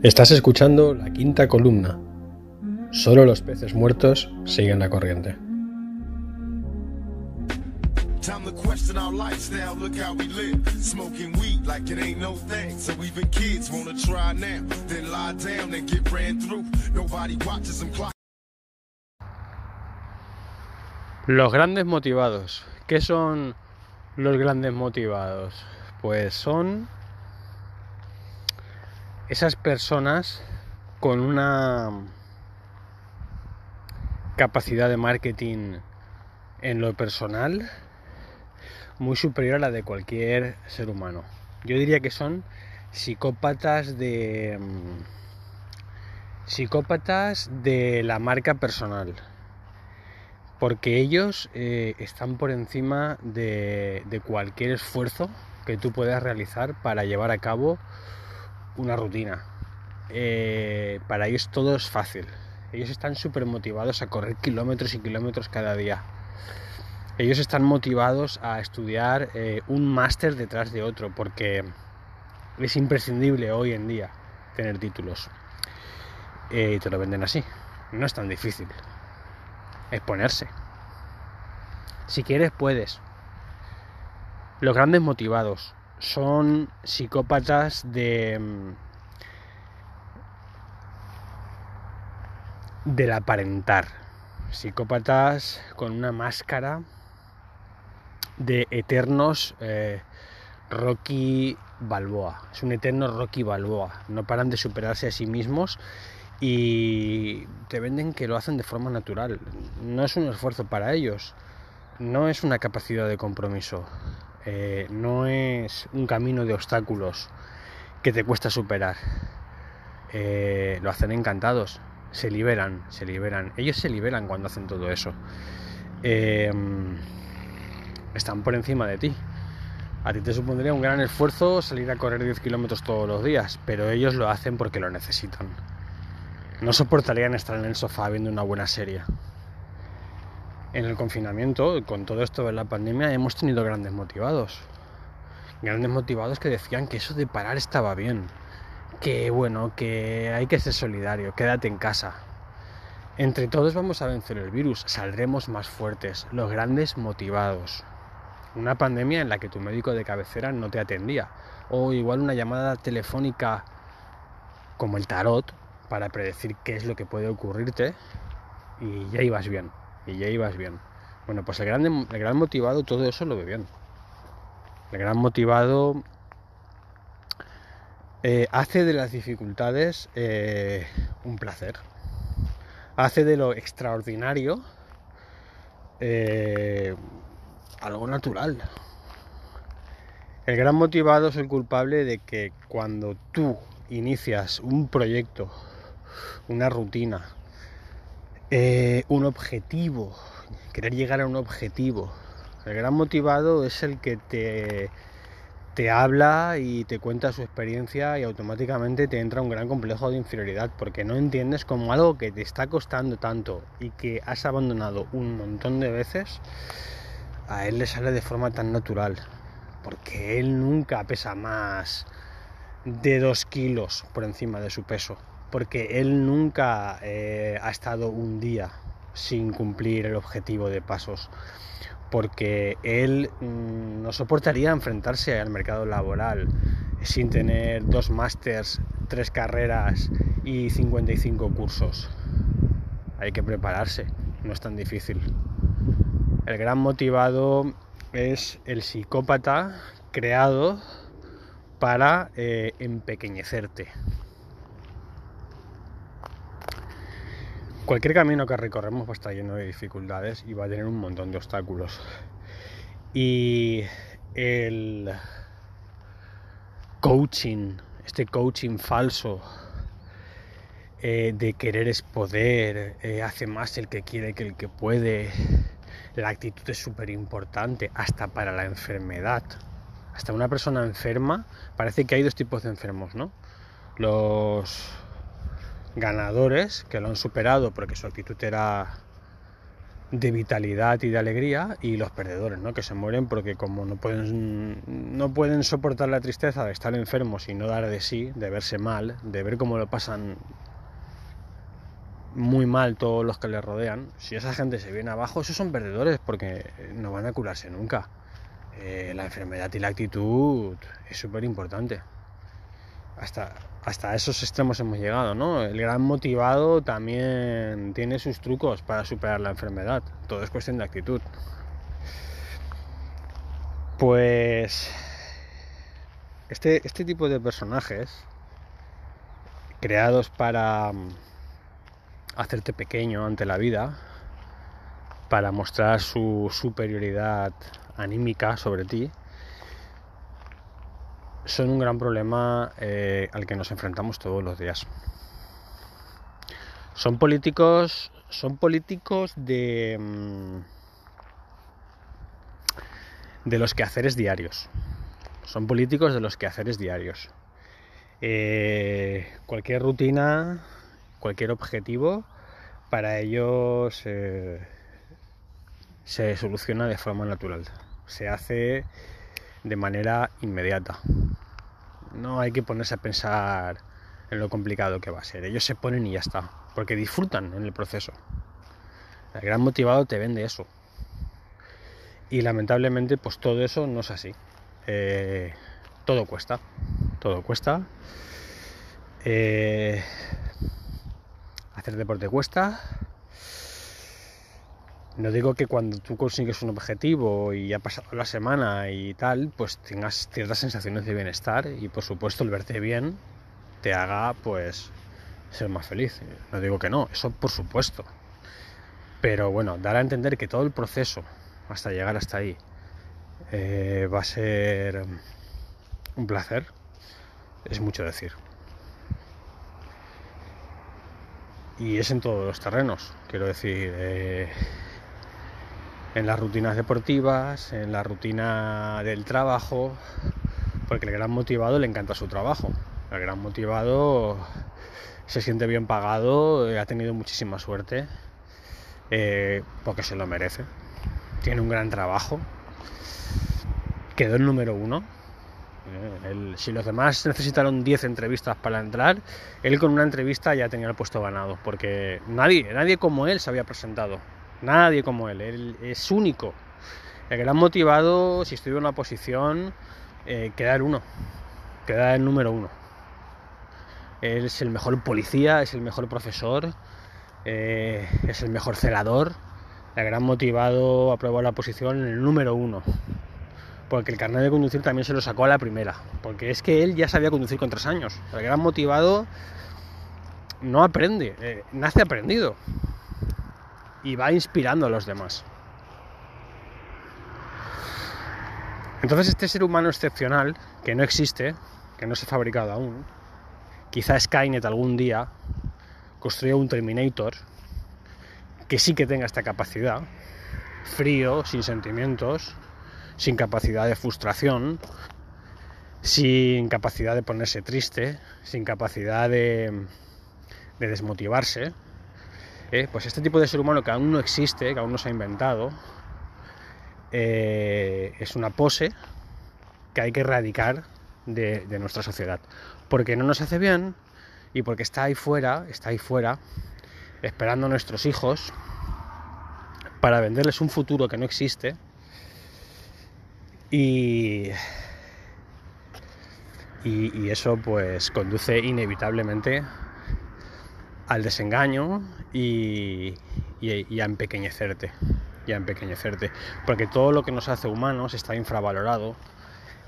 Estás escuchando la quinta columna. Solo los peces muertos siguen la corriente. Time to question our lifestyle, look how we live. Smoking weed like it ain't no thing. So even kids wanna try now, then lie down and get ran through. Nobody watches them clock. Los grandes motivados. ¿Qué son los grandes motivados? Pues son esas personas con una capacidad de marketing en lo personal muy superior a la de cualquier ser humano. Yo diría que son psicópatas de mm, psicópatas de la marca personal porque ellos eh, están por encima de, de cualquier esfuerzo que tú puedas realizar para llevar a cabo una rutina. Eh, para ellos todo es fácil. Ellos están súper motivados a correr kilómetros y kilómetros cada día. Ellos están motivados a estudiar eh, un máster detrás de otro porque es imprescindible hoy en día tener títulos. Eh, y te lo venden así. No es tan difícil. Es ponerse. Si quieres, puedes. Los grandes motivados son psicópatas de mm, del aparentar. Psicópatas con una máscara de eternos eh, Rocky Balboa. Es un eterno Rocky Balboa. No paran de superarse a sí mismos y te venden que lo hacen de forma natural. No es un esfuerzo para ellos. No es una capacidad de compromiso eh, no es un camino de obstáculos que te cuesta superar. Eh, lo hacen encantados, se liberan, se liberan. Ellos se liberan cuando hacen todo eso. Eh, están por encima de ti. A ti te supondría un gran esfuerzo salir a correr 10 kilómetros todos los días, pero ellos lo hacen porque lo necesitan. No soportarían estar en el sofá viendo una buena serie en el confinamiento, con todo esto de la pandemia, hemos tenido grandes motivados. Grandes motivados que decían que eso de parar estaba bien. Que bueno, que hay que ser solidario, quédate en casa. Entre todos vamos a vencer el virus, saldremos más fuertes, los grandes motivados. Una pandemia en la que tu médico de cabecera no te atendía. O igual una llamada telefónica como el tarot para predecir qué es lo que puede ocurrirte y ya ibas bien y ya ibas bien. Bueno, pues el gran, el gran motivado todo eso lo ve bien. El gran motivado eh, hace de las dificultades eh, un placer. Hace de lo extraordinario eh, algo natural. El gran motivado es el culpable de que cuando tú inicias un proyecto, una rutina, eh, un objetivo, querer llegar a un objetivo. El gran motivado es el que te, te habla y te cuenta su experiencia y automáticamente te entra un gran complejo de inferioridad porque no entiendes como algo que te está costando tanto y que has abandonado un montón de veces, a él le sale de forma tan natural. Porque él nunca pesa más de dos kilos por encima de su peso porque él nunca eh, ha estado un día sin cumplir el objetivo de pasos, porque él mm, no soportaría enfrentarse al mercado laboral sin tener dos másters, tres carreras y 55 cursos. Hay que prepararse, no es tan difícil. El gran motivado es el psicópata creado para eh, empequeñecerte. Cualquier camino que recorremos va a estar lleno de dificultades y va a tener un montón de obstáculos. Y el coaching, este coaching falso eh, de querer es poder, eh, hace más el que quiere que el que puede. La actitud es súper importante, hasta para la enfermedad. Hasta una persona enferma, parece que hay dos tipos de enfermos, ¿no? Los ganadores que lo han superado porque su actitud era de vitalidad y de alegría y los perdedores, ¿no? Que se mueren porque como no pueden, no pueden soportar la tristeza de estar enfermos y no dar de sí, de verse mal, de ver cómo lo pasan muy mal todos los que les rodean, si esa gente se viene abajo, esos son perdedores porque no van a curarse nunca. Eh, la enfermedad y la actitud es súper importante. Hasta, hasta esos extremos hemos llegado, ¿no? El gran motivado también tiene sus trucos para superar la enfermedad. Todo es cuestión de actitud. Pues este, este tipo de personajes creados para mm, hacerte pequeño ante la vida, para mostrar su superioridad anímica sobre ti, son un gran problema eh, al que nos enfrentamos todos los días. Son políticos, son políticos de, mm, de los quehaceres diarios. Son políticos de los quehaceres diarios. Eh, cualquier rutina, cualquier objetivo, para ellos se soluciona de forma natural. Se hace de manera inmediata. No hay que ponerse a pensar en lo complicado que va a ser. Ellos se ponen y ya está, porque disfrutan en el proceso. El gran motivado te vende eso. Y lamentablemente, pues todo eso no es así. Eh, todo cuesta, todo cuesta. Eh, hacer deporte cuesta, no digo que cuando tú consigues un objetivo y ha pasado la semana y tal, pues tengas ciertas sensaciones de bienestar y por supuesto el verte bien te haga pues ser más feliz. No digo que no, eso por supuesto. Pero bueno, dar a entender que todo el proceso hasta llegar hasta ahí eh, va a ser un placer, es mucho decir. Y es en todos los terrenos, quiero decir. Eh, en las rutinas deportivas, en la rutina del trabajo, porque el gran motivado le encanta su trabajo. El gran motivado se siente bien pagado, ha tenido muchísima suerte, eh, porque se lo merece. Tiene un gran trabajo, quedó el número uno. Eh, si los demás necesitaron 10 entrevistas para entrar, él con una entrevista ya tenía el puesto ganado, porque nadie, nadie como él se había presentado. Nadie como él, él es único. El gran motivado, si estuviera en una posición, eh, quedar uno, quedar el número uno. Él es el mejor policía, es el mejor profesor, eh, es el mejor celador. El gran motivado aprobó la posición en el número uno. Porque el carnet de conducir también se lo sacó a la primera. Porque es que él ya sabía conducir con tres años. El gran motivado no aprende, eh, nace aprendido y va inspirando a los demás. Entonces este ser humano excepcional, que no existe, que no se ha fabricado aún, quizá Skynet algún día construya un Terminator que sí que tenga esta capacidad, frío, sin sentimientos, sin capacidad de frustración, sin capacidad de ponerse triste, sin capacidad de, de desmotivarse, eh, pues este tipo de ser humano que aún no existe, que aún no se ha inventado, eh, es una pose que hay que erradicar de, nuestra sociedad. Porque no nos hace bien y porque está ahí fuera, está ahí fuera, esperando a nuestros hijos para venderles un futuro que no existe. Y, y, eso pues conduce inevitablemente al desengaño y, a empequeñecerte. Porque todo lo que nos hace humanos está infravalorado.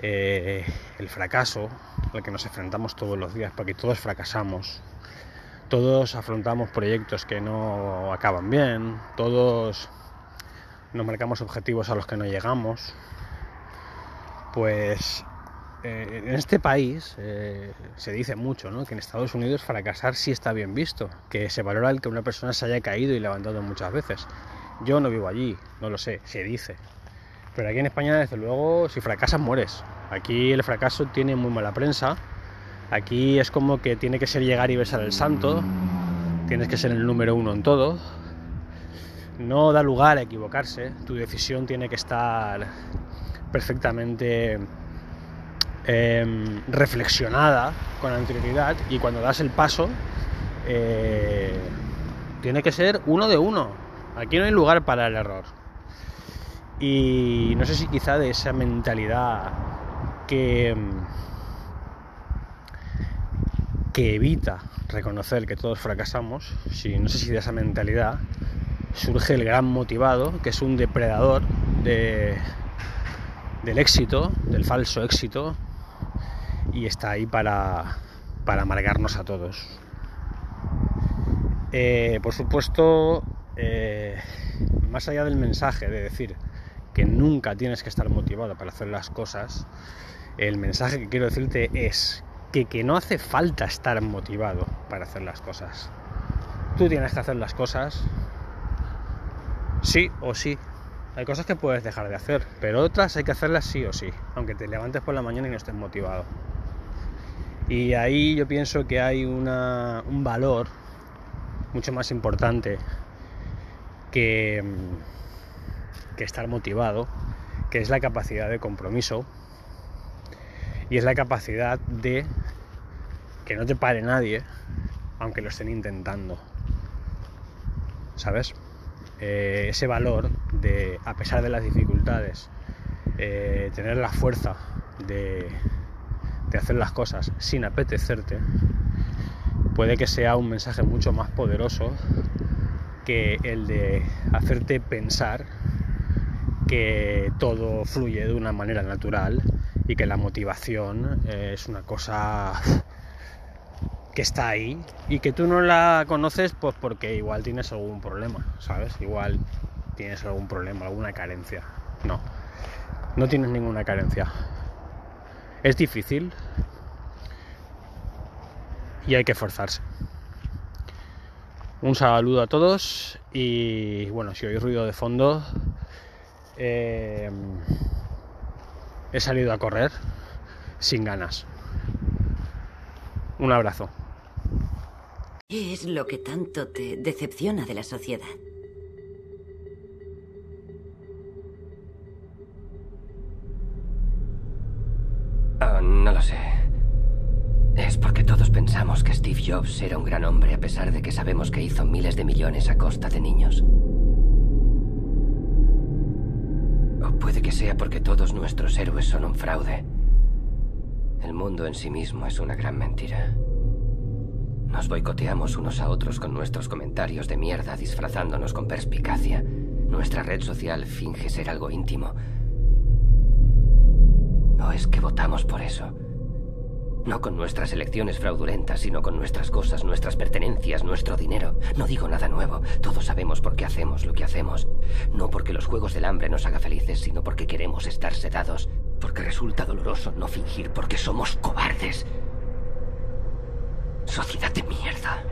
Eh, el fracaso al que nos enfrentamos todos los días, porque todos fracasamos. Todos afrontamos proyectos que no acaban bien. Todos nos marcamos objetivos a los que no llegamos. Pues eh, en este país eh, se dice mucho que en Estados Unidos fracasar sí está bien visto, que se valora el que una persona se haya caído y levantado muchas veces. Yo no vivo allí, no lo sé, se dice. Pero aquí en España, desde luego, si fracasas, mueres. Aquí el fracaso tiene muy mala prensa. Aquí es como que tiene que ser llegar y besar el santo. Tienes que ser el número uno en todo. no da lugar a equivocarse, tu decisión tiene que estar perfectamente em, reflexionada con anterioridad y cuando das el paso eh, tiene que ser uno de uno. Aquí no hay lugar para el error. Y no sé si quizá de esa mentalidad que, que evita reconocer que todos fracasamos, si no sé si de esa mentalidad surge el gran motivado, que es un depredador de, del éxito, del falso éxito, y está ahí para, para amargarnos a todos. Eh, por supuesto, eh, más allá del mensaje de decir que nunca tienes que estar motivado para hacer las cosas, el mensaje que quiero decirte es que, que no hace falta estar motivado para hacer las cosas. Tú tienes que hacer las cosas sí o sí. Hay cosas que puedes dejar de hacer, pero otras hay que hacerlas sí o sí, aunque te levantes por la mañana y no estés motivado. Y ahí yo pienso que hay una, un valor mucho más importante que, que estar motivado, que es la capacidad de compromiso y es la capacidad de que no te pare nadie, aunque lo estén intentando. ¿Sabes? Eh, ese valor de, a pesar de las dificultades, eh, tener la fuerza de, de hacer las cosas sin apetecerte, puede que sea un mensaje mucho más poderoso que el de hacerte pensar que todo fluye de una manera natural y que la motivación es una cosa que está ahí y que tú no la conoces pues porque igual tienes algún problema, ¿sabes? Igual tienes algún problema, alguna carencia. No, no tienes ninguna carencia. Es difícil y hay que esforzarse. Un saludo a todos y bueno, si oís ruido de fondo, eh, he salido a correr sin ganas. Un abrazo. ¿Qué es lo que tanto te decepciona de la sociedad? No lo sé. Es porque todos pensamos que Steve Jobs era un gran hombre a pesar de que sabemos que hizo miles de millones a costa de niños. O puede que sea porque todos nuestros héroes son un fraude. El mundo en sí mismo es una gran mentira. Nos boicoteamos unos a otros con nuestros comentarios de mierda disfrazándonos con perspicacia. Nuestra red social finge ser algo íntimo. ¿O es que votamos por eso? No con nuestras elecciones fraudulentas, sino con nuestras cosas, nuestras pertenencias, nuestro dinero. No digo nada nuevo. Todos sabemos por qué hacemos lo que hacemos. No porque los juegos del hambre nos haga felices, sino porque queremos estar sedados. Porque resulta doloroso no fingir porque somos cobardes. Sociedad de mierda.